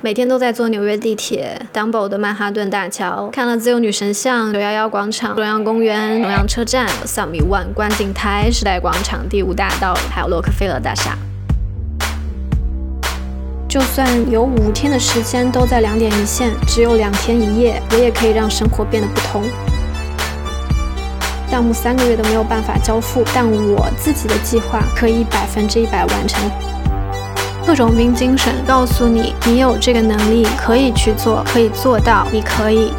每天都在坐纽约地铁、Dumbo 的曼哈顿大桥，看了自由女神像、九幺幺广场、中央公园、中央车站、，SOMI One 观景台、时代广场、第五大道，还有洛克菲勒大厦。就算有五天的时间都在两点一线，只有两天一夜，我也可以让生活变得不同。项目三个月都没有办法交付，但我自己的计划可以百分之一百完成。特种兵精神告诉你，你有这个能力，可以去做，可以做到，你可以。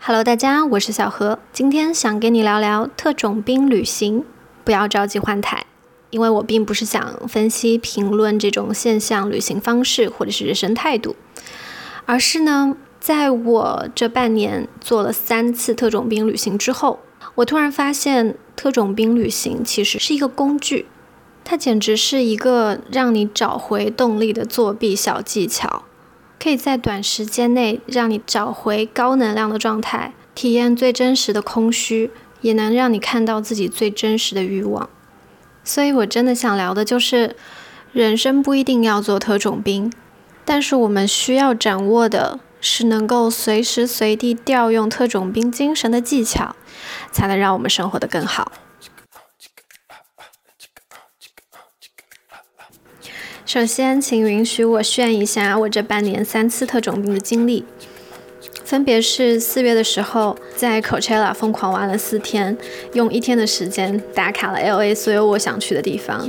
Hello，大家，我是小何，今天想跟你聊聊特种兵旅行。不要着急换台，因为我并不是想分析评论这种现象、旅行方式或者是人生态度，而是呢，在我这半年做了三次特种兵旅行之后，我突然发现，特种兵旅行其实是一个工具。它简直是一个让你找回动力的作弊小技巧，可以在短时间内让你找回高能量的状态，体验最真实的空虚，也能让你看到自己最真实的欲望。所以，我真的想聊的就是，人生不一定要做特种兵，但是我们需要掌握的是能够随时随地调用特种兵精神的技巧，才能让我们生活得更好。首先，请允许我炫一下我这半年三次特种兵的经历，分别是四月的时候在 Coachella 疯狂玩了四天，用一天的时间打卡了 LA 所有我想去的地方；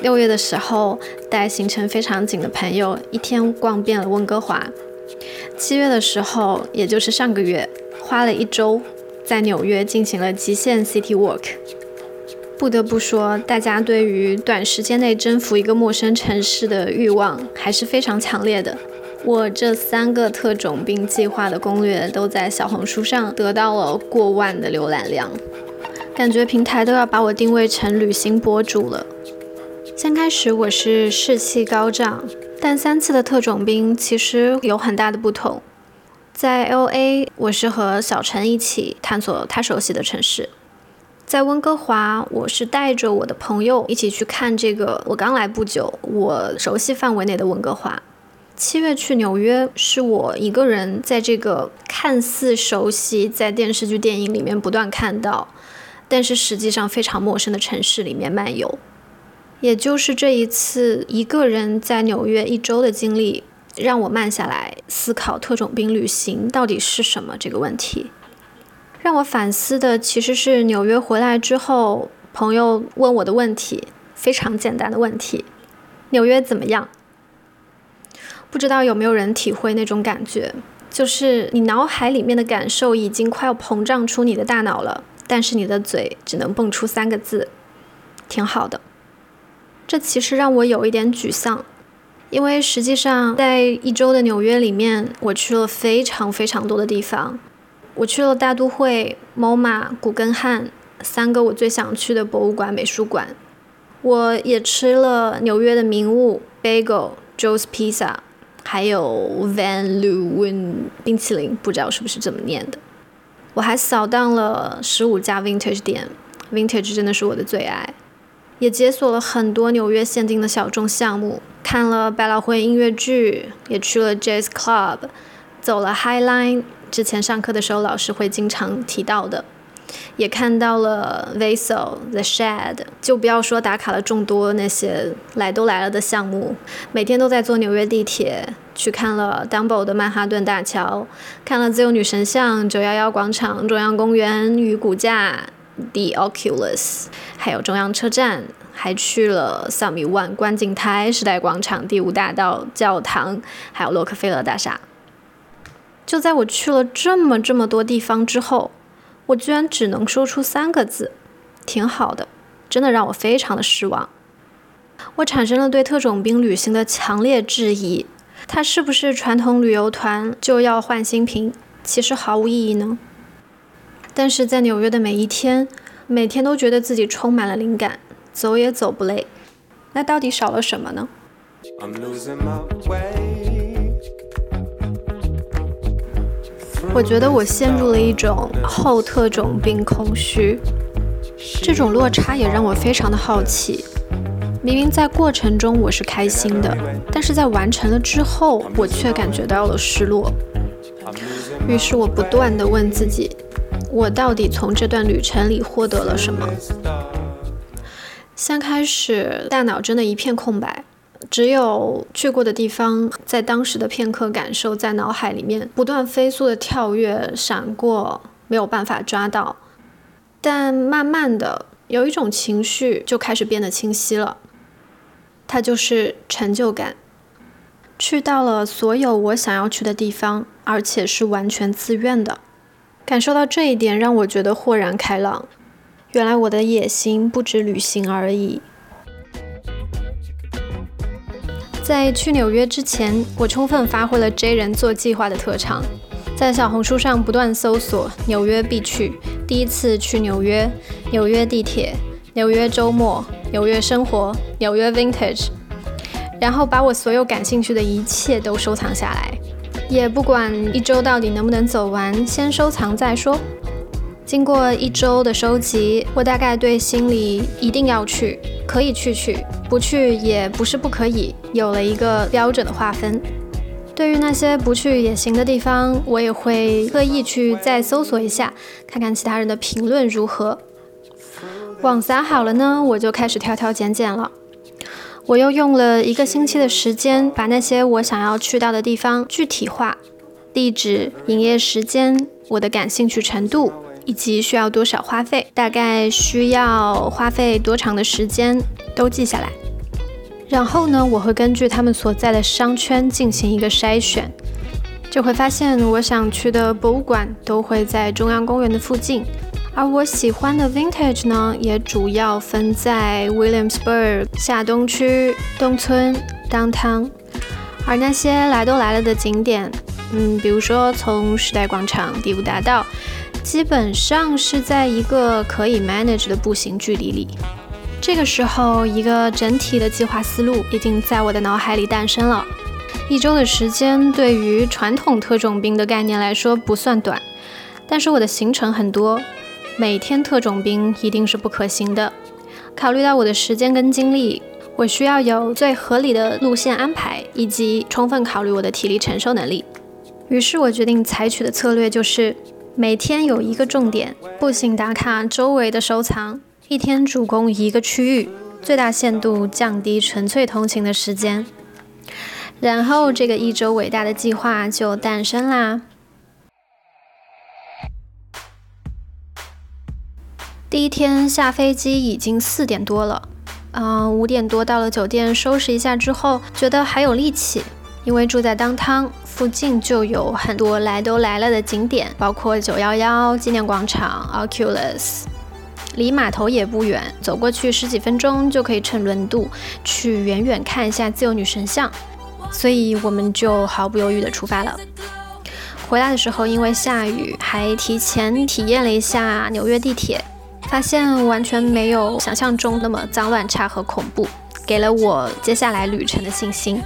六月的时候带行程非常紧的朋友一天逛遍了温哥华；七月的时候，也就是上个月，花了一周在纽约进行了极限 City Walk。不得不说，大家对于短时间内征服一个陌生城市的欲望还是非常强烈的。我这三个特种兵计划的攻略都在小红书上得到了过万的浏览量，感觉平台都要把我定位成旅行博主了。先开始我是士气高涨，但三次的特种兵其实有很大的不同。在 LA，我是和小陈一起探索他熟悉的城市。在温哥华，我是带着我的朋友一起去看这个。我刚来不久，我熟悉范围内的温哥华。七月去纽约，是我一个人在这个看似熟悉，在电视剧、电影里面不断看到，但是实际上非常陌生的城市里面漫游。也就是这一次一个人在纽约一周的经历，让我慢下来思考特种兵旅行到底是什么这个问题。让我反思的其实是纽约回来之后，朋友问我的问题，非常简单的问题：纽约怎么样？不知道有没有人体会那种感觉，就是你脑海里面的感受已经快要膨胀出你的大脑了，但是你的嘴只能蹦出三个字：挺好的。这其实让我有一点沮丧，因为实际上在一周的纽约里面，我去了非常非常多的地方。我去了大都会、MoMA、古根汉三个我最想去的博物馆、美术馆。我也吃了纽约的名物 Bagel、Joe's Pizza，还有 Van Leeuwen 冰淇淋，不知道是不是这么念的。我还扫荡了十五家 Vintage 店，Vintage 真的是我的最爱。也解锁了很多纽约限定的小众项目，看了百老汇音乐剧，也去了 Jazz Club，走了 High Line。之前上课的时候，老师会经常提到的，也看到了 Vaso The Shed，就不要说打卡了众多那些来都来了的项目，每天都在坐纽约地铁，去看了 Dumbo 的曼哈顿大桥，看了自由女神像、九幺幺广场、中央公园与骨架 The Oculus，还有中央车站，还去了 Summit One 观景台、时代广场、第五大道、教堂，还有洛克菲勒大厦。就在我去了这么这么多地方之后，我居然只能说出三个字，挺好的，真的让我非常的失望。我产生了对特种兵旅行的强烈质疑，它是不是传统旅游团就要换新品？其实毫无意义呢。但是在纽约的每一天，每天都觉得自己充满了灵感，走也走不累。那到底少了什么呢？我觉得我陷入了一种后特种兵空虚，这种落差也让我非常的好奇。明明在过程中我是开心的，但是在完成了之后，我却感觉到了失落。于是我不断的问自己，我到底从这段旅程里获得了什么？先开始，大脑真的一片空白，只有去过的地方，在当时的片刻感受在脑海里面不断飞速的跳跃、闪过，没有办法抓到。但慢慢的，有一种情绪就开始变得清晰了，它就是成就感。去到了所有我想要去的地方，而且是完全自愿的，感受到这一点让我觉得豁然开朗。原来我的野心不止旅行而已。在去纽约之前，我充分发挥了 J 人做计划的特长，在小红书上不断搜索纽约必去、第一次去纽约、纽约地铁、纽约周末、纽约生活、纽约 Vintage，然后把我所有感兴趣的一切都收藏下来，也不管一周到底能不能走完，先收藏再说。经过一周的收集，我大概对心里一定要去，可以去去，不去也不是不可以，有了一个标准的划分。对于那些不去也行的地方，我也会特意去再搜索一下，看看其他人的评论如何。网撒好了呢，我就开始挑挑拣拣了。我又用了一个星期的时间，把那些我想要去到的地方具体化，地址、营业时间、我的感兴趣程度。以及需要多少花费，大概需要花费多长的时间，都记下来。然后呢，我会根据他们所在的商圈进行一个筛选，就会发现我想去的博物馆都会在中央公园的附近，而我喜欢的 Vintage 呢，也主要分在 Williamsburg 下东区、东村、Downtown。而那些来都来了的景点，嗯，比如说从时代广场、第五大道。基本上是在一个可以 manage 的步行距离里。这个时候，一个整体的计划思路已经在我的脑海里诞生了。一周的时间对于传统特种兵的概念来说不算短，但是我的行程很多，每天特种兵一定是不可行的。考虑到我的时间跟精力，我需要有最合理的路线安排，以及充分考虑我的体力承受能力。于是我决定采取的策略就是。每天有一个重点，步行打卡周围的收藏，一天主攻一个区域，最大限度降低纯粹通勤的时间。然后这个一周伟大的计划就诞生啦。第一天下飞机已经四点多了，嗯，五点多到了酒店收拾一下之后，觉得还有力气。因为住在当汤附近，就有很多来都来了的景点，包括九幺幺纪念广场、Oculus，离码头也不远，走过去十几分钟就可以乘轮渡去远远看一下自由女神像，所以我们就毫不犹豫地出发了。回来的时候因为下雨，还提前体验了一下纽约地铁，发现完全没有想象中那么脏乱差和恐怖，给了我接下来旅程的信心。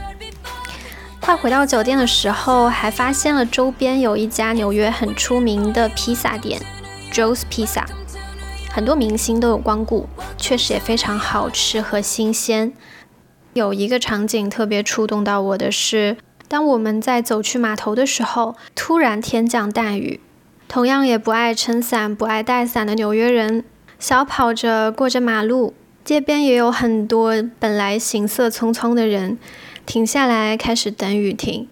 快回到酒店的时候，还发现了周边有一家纽约很出名的披萨店，Joe's Pizza，很多明星都有光顾，确实也非常好吃和新鲜。有一个场景特别触动到我的是，当我们在走去码头的时候，突然天降大雨，同样也不爱撑伞、不爱带伞的纽约人，小跑着过着马路，街边也有很多本来行色匆匆的人。停下来，开始等雨停，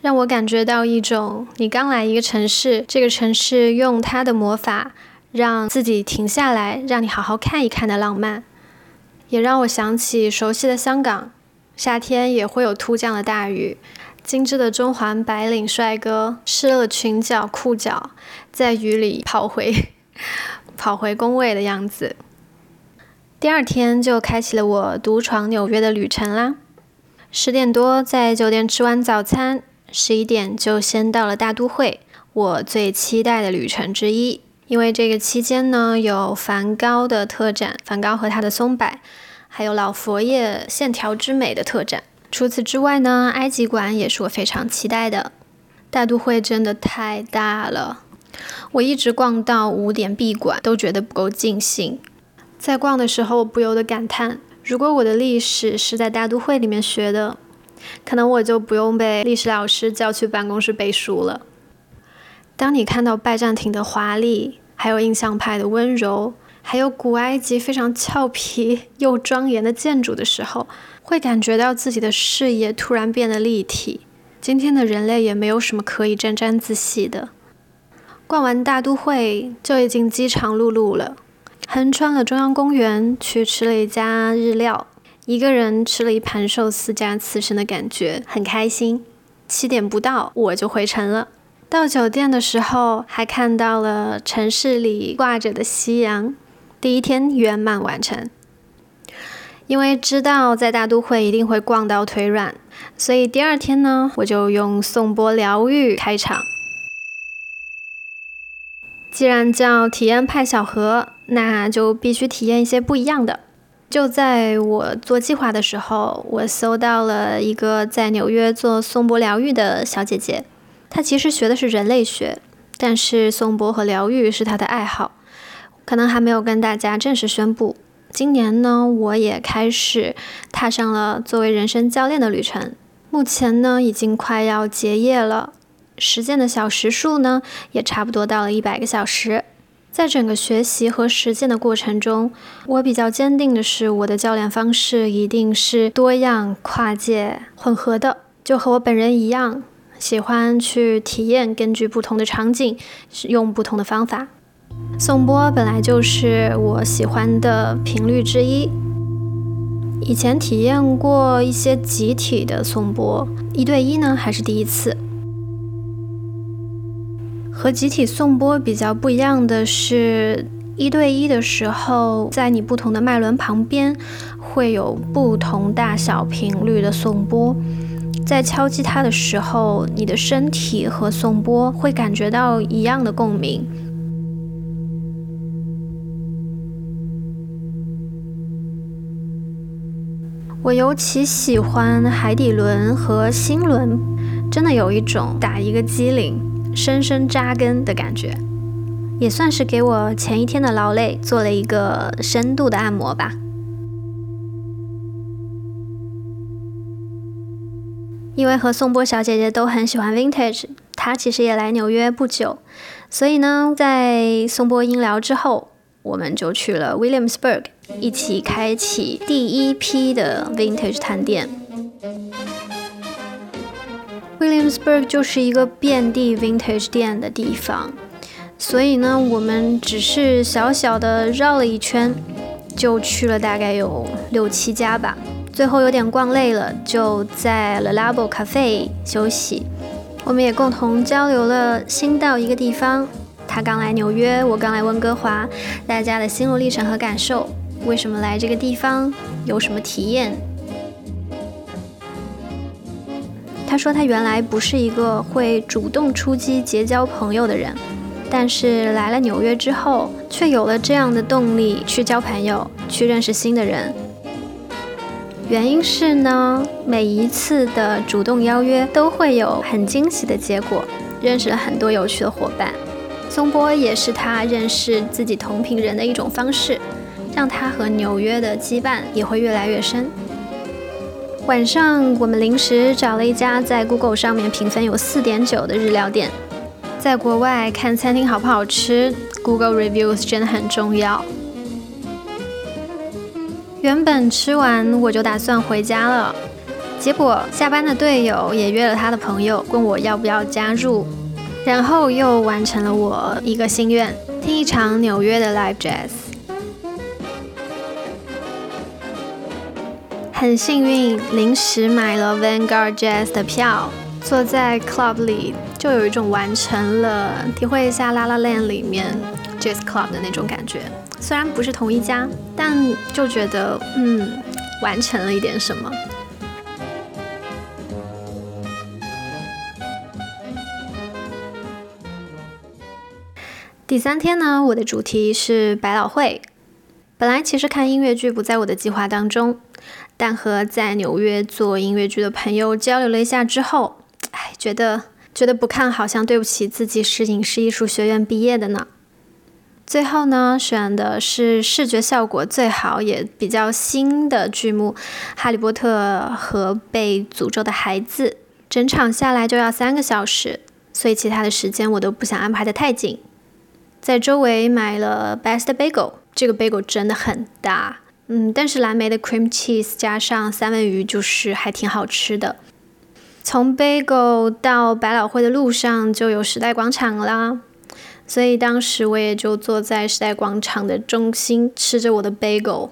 让我感觉到一种你刚来一个城市，这个城市用它的魔法让自己停下来，让你好好看一看的浪漫，也让我想起熟悉的香港，夏天也会有突降的大雨，精致的中环白领帅哥湿了裙角裤脚，在雨里跑回 跑回工位的样子。第二天就开启了我独闯纽约的旅程啦。十点多在酒店吃完早餐，十一点就先到了大都会，我最期待的旅程之一。因为这个期间呢，有梵高的特展，梵高和他的松柏，还有老佛爷线条之美的特展。除此之外呢，埃及馆也是我非常期待的。大都会真的太大了，我一直逛到五点闭馆，都觉得不够尽兴。在逛的时候，不由得感叹。如果我的历史是在大都会里面学的，可能我就不用被历史老师叫去办公室背书了。当你看到拜占庭的华丽，还有印象派的温柔，还有古埃及非常俏皮又庄严的建筑的时候，会感觉到自己的视野突然变得立体。今天的人类也没有什么可以沾沾自喜的。逛完大都会就已经饥肠辘辘了，横穿了中央公园去吃了一家日料，一个人吃了一盘寿司加刺身的感觉很开心。七点不到我就回城了。到酒店的时候还看到了城市里挂着的夕阳，第一天圆满完成。因为知道在大都会一定会逛到腿软。所以第二天呢，我就用颂钵疗愈开场。既然叫体验派小何，那就必须体验一些不一样的。就在我做计划的时候，我搜到了一个在纽约做颂钵疗愈的小姐姐。她其实学的是人类学，但是颂钵和疗愈是她的爱好，可能还没有跟大家正式宣布。今年呢，我也开始踏上了作为人生教练的旅程。目前呢，已经快要结业了，实践的小时数呢，也差不多到了一百个小时。在整个学习和实践的过程中，我比较坚定的是，我的教练方式一定是多样、跨界、混合的，就和我本人一样，喜欢去体验，根据不同的场景，使用不同的方法。颂钵本来就是我喜欢的频率之一。以前体验过一些集体的颂钵，一对一呢还是第一次。和集体颂钵比较不一样的是，一对一的时候，在你不同的脉轮旁边会有不同大小频率的颂钵，在敲击它的时候，你的身体和颂钵会感觉到一样的共鸣。我尤其喜欢海底轮和心轮，真的有一种打一个机灵、深深扎根的感觉，也算是给我前一天的劳累做了一个深度的按摩吧。因为和宋波小姐姐都很喜欢 Vintage，她其实也来纽约不久，所以呢，在宋波音疗之后。我们就去了 Williamsburg，一起开启第一批的 Vintage 探店。Williamsburg 就是一个遍地 Vintage 店的地方，所以呢，我们只是小小的绕了一圈，就去了大概有六七家吧。最后有点逛累了，就在 Le Labo Cafe 休息。我们也共同交流了新到一个地方。他刚来纽约，我刚来温哥华，大家的心路历程和感受，为什么来这个地方，有什么体验？他说他原来不是一个会主动出击结交朋友的人，但是来了纽约之后，却有了这样的动力去交朋友，去认识新的人。原因是呢，每一次的主动邀约都会有很惊喜的结果，认识了很多有趣的伙伴。松波也是他认识自己同频人的一种方式，让他和纽约的羁绊也会越来越深。晚上我们临时找了一家在 Google 上面评分有四点九的日料店。在国外看餐厅好不好吃，Google reviews 真的很重要。原本吃完我就打算回家了，结果下班的队友也约了他的朋友，问我要不要加入。然后又完成了我一个心愿，听一场纽约的 live jazz。很幸运，临时买了 Vanguard Jazz 的票，坐在 club 里，就有一种完成了体会一下 La La Land 里面 jazz club 的那种感觉。虽然不是同一家，但就觉得嗯，完成了一点什么。第三天呢，我的主题是百老汇。本来其实看音乐剧不在我的计划当中，但和在纽约做音乐剧的朋友交流了一下之后，哎，觉得觉得不看好像对不起自己是影视艺术学院毕业的呢。最后呢，选的是视觉效果最好也比较新的剧目《哈利波特和被诅咒的孩子》，整场下来就要三个小时，所以其他的时间我都不想安排的太紧。在周围买了 Best Bagel，这个 bagel 真的很大，嗯，但是蓝莓的 cream cheese 加上三文鱼就是还挺好吃的。从 bagel 到百老汇的路上就有时代广场啦。所以当时我也就坐在时代广场的中心，吃着我的 bagel，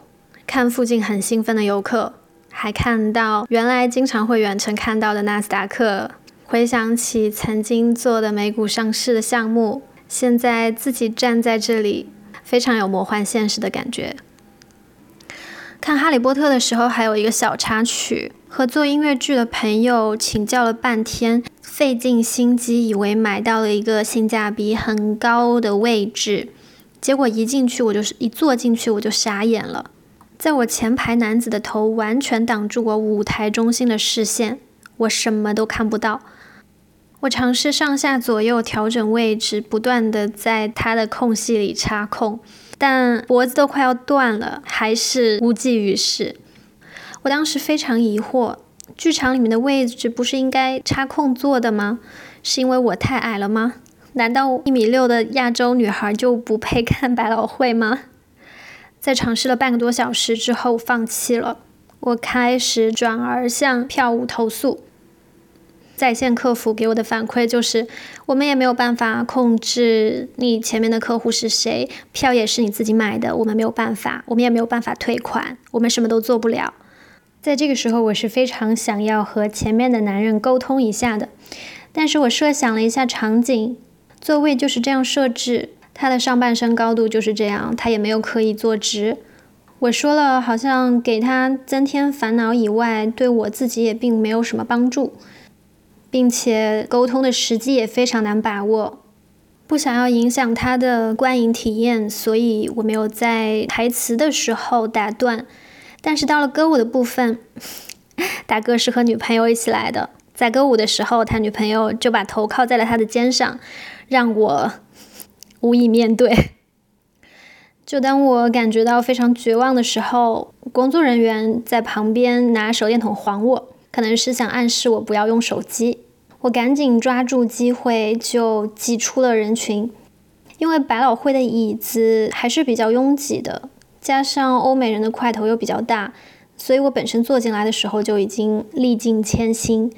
看附近很兴奋的游客，还看到原来经常会远程看到的纳斯达克，回想起曾经做的美股上市的项目，现在自己站在这里，非常有魔幻现实的感觉。看《哈利波特》的时候，还有一个小插曲，和做音乐剧的朋友请教了半天。费尽心机，以为买到了一个性价比很高的位置，结果一进去，我就是一坐进去我就傻眼了。在我前排男子的头完全挡住我舞台中心的视线，我什么都看不到。我尝试上下左右调整位置，不断的在他的空隙里插空，但脖子都快要断了，还是无济于事。我当时非常疑惑。剧场里面的位置不是应该插空坐的吗？是因为我太矮了吗？难道一米六的亚洲女孩就不配看百老汇吗？在尝试了半个多小时之后，放弃了。我开始转而向票务投诉。在线客服给我的反馈就是，我们也没有办法控制你前面的客户是谁，票也是你自己买的，我们没有办法，我们也没有办法退款，我们什么都做不了。在这个时候，我是非常想要和前面的男人沟通一下的，但是我设想了一下场景，座位就是这样设置，他的上半身高度就是这样，他也没有刻意坐直。我说了，好像给他增添烦恼以外，对我自己也并没有什么帮助，并且沟通的时机也非常难把握，不想要影响他的观影体验，所以我没有在台词的时候打断。但是到了歌舞的部分，大哥是和女朋友一起来的。在歌舞的时候，他女朋友就把头靠在了他的肩上，让我无以面对。就当我感觉到非常绝望的时候，工作人员在旁边拿手电筒晃我，可能是想暗示我不要用手机。我赶紧抓住机会就挤出了人群，因为百老汇的椅子还是比较拥挤的。加上欧美人的块头又比较大，所以我本身坐进来的时候就已经历尽千辛，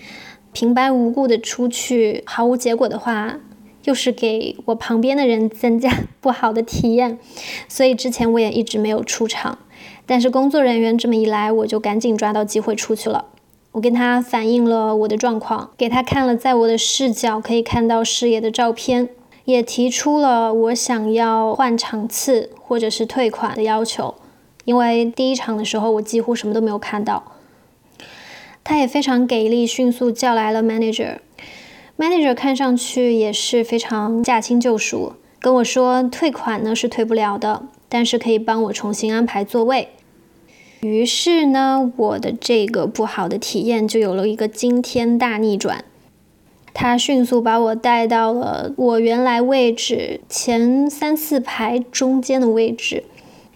平白无故的出去毫无结果的话，又是给我旁边的人增加 不好的体验，所以之前我也一直没有出场。但是工作人员这么一来，我就赶紧抓到机会出去了。我跟他反映了我的状况，给他看了在我的视角可以看到视野的照片。也提出了我想要换场次或者是退款的要求，因为第一场的时候我几乎什么都没有看到。他也非常给力，迅速叫来了 manager。manager 看上去也是非常驾轻就熟，跟我说退款呢是退不了的，但是可以帮我重新安排座位。于是呢，我的这个不好的体验就有了一个惊天大逆转。他迅速把我带到了我原来位置前三四排中间的位置，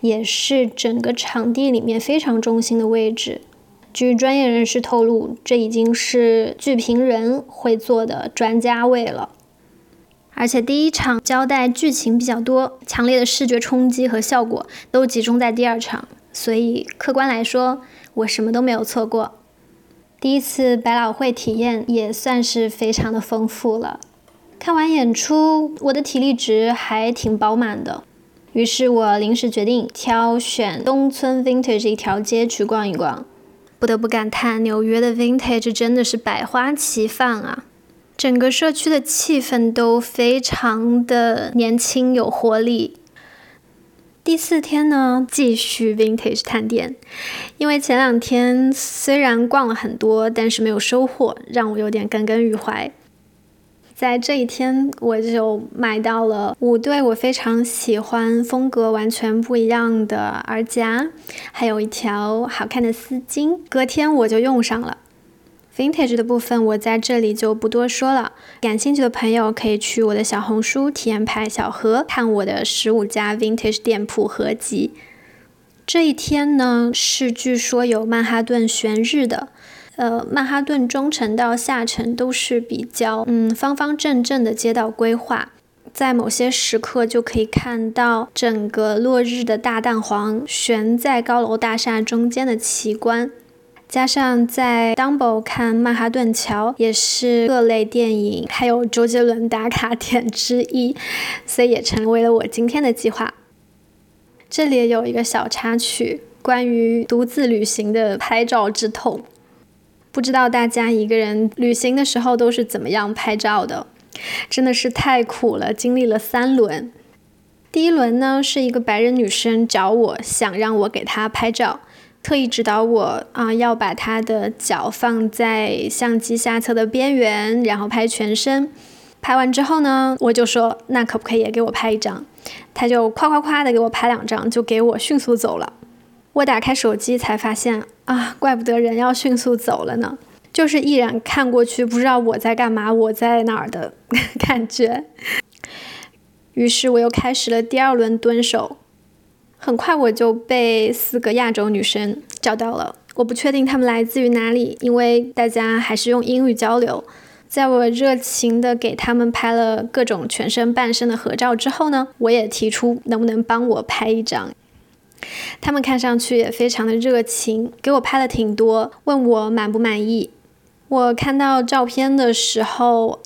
也是整个场地里面非常中心的位置。据专业人士透露，这已经是剧评人会坐的专家位了。而且第一场交代剧情比较多，强烈的视觉冲击和效果都集中在第二场，所以客观来说，我什么都没有错过。第一次百老汇体验也算是非常的丰富了。看完演出，我的体力值还挺饱满的。于是我临时决定挑选东村 Vintage 一条街去逛一逛。不得不感叹，纽约的 Vintage 真的是百花齐放啊！整个社区的气氛都非常的年轻有活力。第四天呢，继续 vintage 探店，因为前两天虽然逛了很多，但是没有收获，让我有点耿耿于怀。在这一天，我就买到了五对我非常喜欢、风格完全不一样的耳夹，还有一条好看的丝巾。隔天我就用上了，Vintage 的部分我在这里就不多说了，感兴趣的朋友可以去我的小红书体验派小何看我的十五家 Vintage 店铺合集。这一天呢是据说有曼哈顿悬日的，呃，曼哈顿中城到下城都是比较嗯方方正正的街道规划。在某些时刻，就可以看到整个落日的大蛋黄悬在高楼大厦中间的奇观，加上在 Dumbo 看曼哈顿桥，也是各类电影还有周杰伦打卡点之一，所以也成为了我今天的计划。这里也有一个小插曲，关于独自旅行的拍照之痛，不知道大家一个人旅行的时候都是怎么样拍照的？真的是太苦了，经历了三轮。第一轮呢，是一个白人女生找我，想让我给她拍照，特意指导我啊，要把他的脚放在相机下侧的边缘，然后拍全身。拍完之后呢，我就说，那可不可以也给我拍一张？他就夸夸夸的给我拍两张，就给我迅速走了。我打开手机才发现啊，怪不得人要迅速走了呢。就是毅然看过去，不知道我在干嘛，我在哪儿的感觉。于是我又开始了第二轮蹲守，很快我就被四个亚洲女生找到了。我不确定她们来自于哪里，因为大家还是用英语交流。在我热情的给他们拍了各种全身半身的合照之后呢，我也提出能不能帮我拍一张。他们看上去也非常的热情，给我拍了挺多，问我满不满意。我看到照片的时候，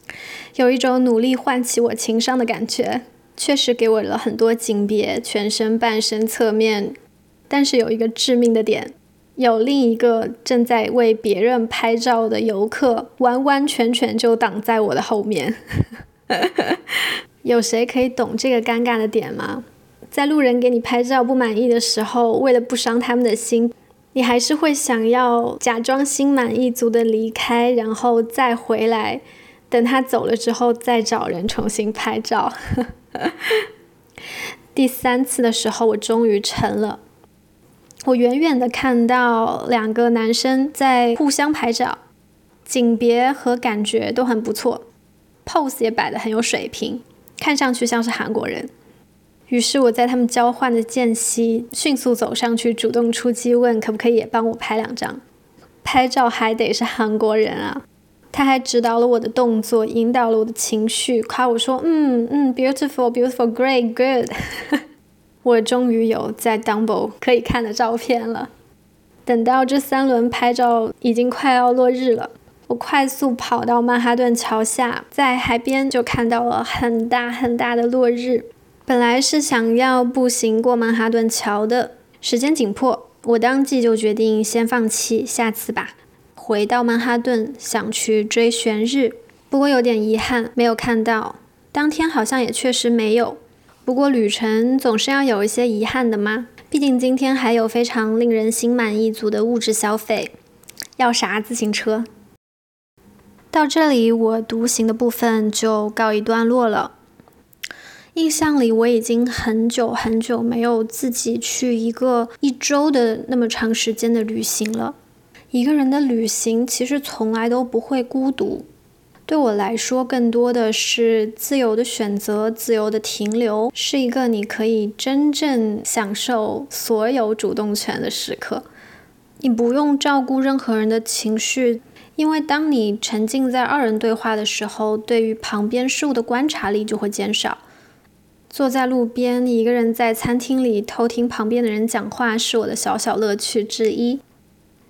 有一种努力唤起我情商的感觉，确实给我了很多景别，全身、半身、侧面。但是有一个致命的点，有另一个正在为别人拍照的游客，完完全全就挡在我的后面。有谁可以懂这个尴尬的点吗？在路人给你拍照不满意的时候，为了不伤他们的心。你还是会想要假装心满意足的离开，然后再回来，等他走了之后再找人重新拍照。第三次的时候，我终于成了。我远远的看到两个男生在互相拍照，景别和感觉都很不错，pose 也摆得很有水平，看上去像是韩国人。于是我在他们交换的间隙，迅速走上去，主动出击，问可不可以也帮我拍两张。拍照还得是韩国人啊！他还指导了我的动作，引导了我的情绪，夸我说：“嗯嗯，beautiful，beautiful，great，good。”我终于有在 Dumbo 可以看的照片了。等到这三轮拍照已经快要落日了，我快速跑到曼哈顿桥下，在海边就看到了很大很大的落日。本来是想要步行过曼哈顿桥的，时间紧迫，我当即就决定先放弃，下次吧。回到曼哈顿，想去追悬日，不过有点遗憾，没有看到。当天好像也确实没有。不过旅程总是要有一些遗憾的嘛，毕竟今天还有非常令人心满意足的物质消费。要啥自行车？到这里，我独行的部分就告一段落了。印象里，我已经很久很久没有自己去一个一周的那么长时间的旅行了。一个人的旅行其实从来都不会孤独，对我来说，更多的是自由的选择、自由的停留，是一个你可以真正享受所有主动权的时刻。你不用照顾任何人的情绪，因为当你沉浸在二人对话的时候，对于旁边事物的观察力就会减少。坐在路边，一个人在餐厅里偷听旁边的人讲话，是我的小小乐趣之一。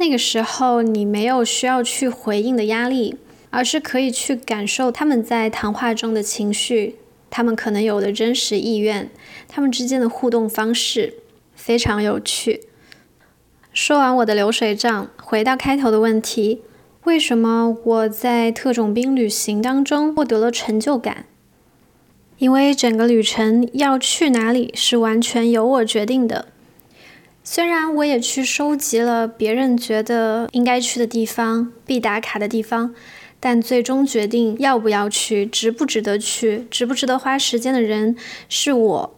那个时候，你没有需要去回应的压力，而是可以去感受他们在谈话中的情绪，他们可能有的真实意愿，他们之间的互动方式非常有趣。说完我的流水账，回到开头的问题：为什么我在特种兵旅行当中获得了成就感？因为整个旅程要去哪里是完全由我决定的，虽然我也去收集了别人觉得应该去的地方、必打卡的地方，但最终决定要不要去、值不值得去、值不值得花时间的人是我，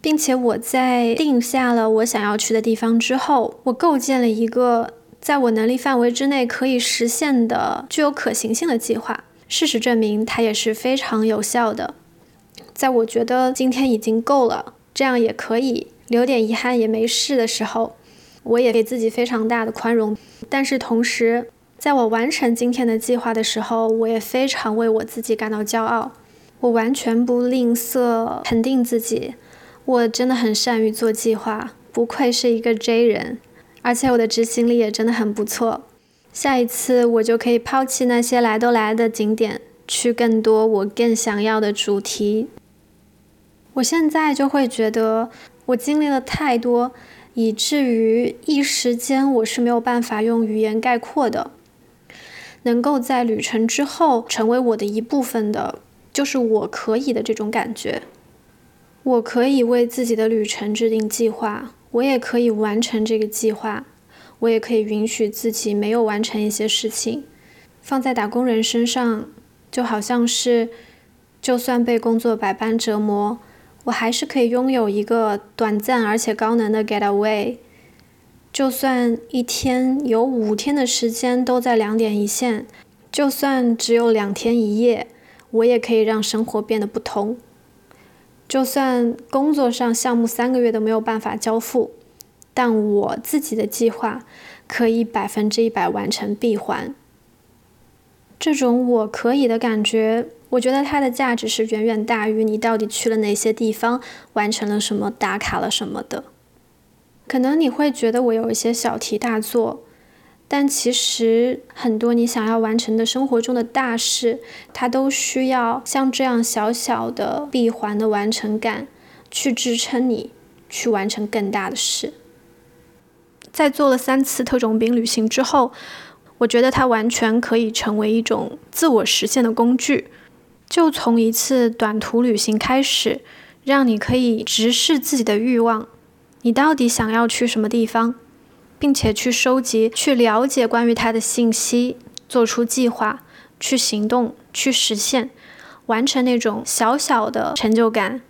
并且我在定下了我想要去的地方之后，我构建了一个在我能力范围之内可以实现的、具有可行性的计划。事实证明，它也是非常有效的。在我觉得今天已经够了，这样也可以留点遗憾也没事的时候，我也给自己非常大的宽容。但是同时，在我完成今天的计划的时候，我也非常为我自己感到骄傲。我完全不吝啬肯定自己，我真的很善于做计划，不愧是一个 J 人，而且我的执行力也真的很不错。下一次我就可以抛弃那些来都来的景点，去更多我更想要的主题。我现在就会觉得我经历了太多，以至于一时间我是没有办法用语言概括的。能够在旅程之后成为我的一部分的，就是我可以的这种感觉。我可以为自己的旅程制定计划，我也可以完成这个计划。我也可以允许自己没有完成一些事情，放在打工人身上，就好像是，就算被工作百般折磨，我还是可以拥有一个短暂而且高能的 get away。就算一天有五天的时间都在两点一线，就算只有两天一夜，我也可以让生活变得不同。就算工作上项目三个月都没有办法交付。但我自己的计划可以百分之一百完成闭环，这种我可以的感觉，我觉得它的价值是远远大于你到底去了哪些地方，完成了什么，打卡了什么的。可能你会觉得我有一些小题大做，但其实很多你想要完成的生活中的大事，它都需要像这样小小的闭环的完成感去支撑你去完成更大的事。在做了三次特种兵旅行之后，我觉得它完全可以成为一种自我实现的工具。就从一次短途旅行开始，让你可以直视自己的欲望，你到底想要去什么地方，并且去收集、去了解关于它的信息，做出计划，去行动，去实现，完成那种小小的成就感。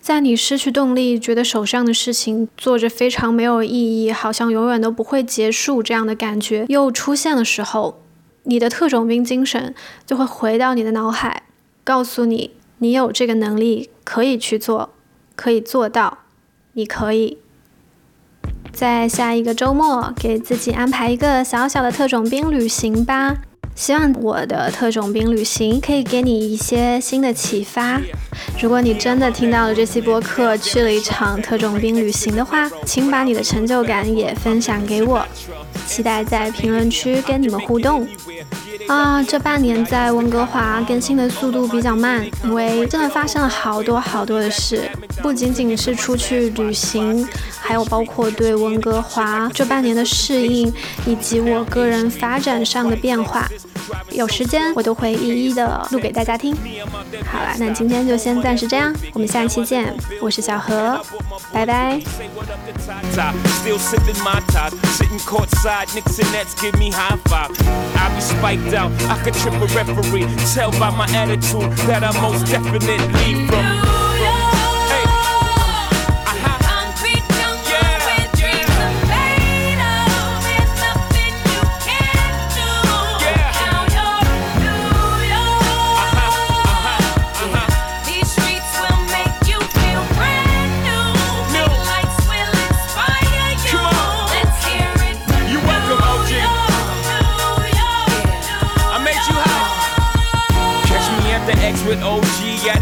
在你失去动力，觉得手上的事情做着非常没有意义，好像永远都不会结束这样的感觉又出现的时候，你的特种兵精神就会回到你的脑海，告诉你你有这个能力可以去做，可以做到，你可以在下一个周末给自己安排一个小小的特种兵旅行吧。希望我的特种兵旅行可以给你一些新的启发。如果你真的听到了这期播客，去了一场特种兵旅行的话，请把你的成就感也分享给我。期待在评论区跟你们互动。啊，这半年在温哥华更新的速度比较慢，因为真的发生了好多好多的事，不仅仅是出去旅行，还有包括对温哥华这半年的适应，以及我个人发展上的变化。有时间我都会一一的录给大家听。好了，那今天就先暂时这样，我们下期见。我是小何，拜拜。I could trip a referee. Tell by my attitude that I most definitely from.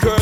Girl,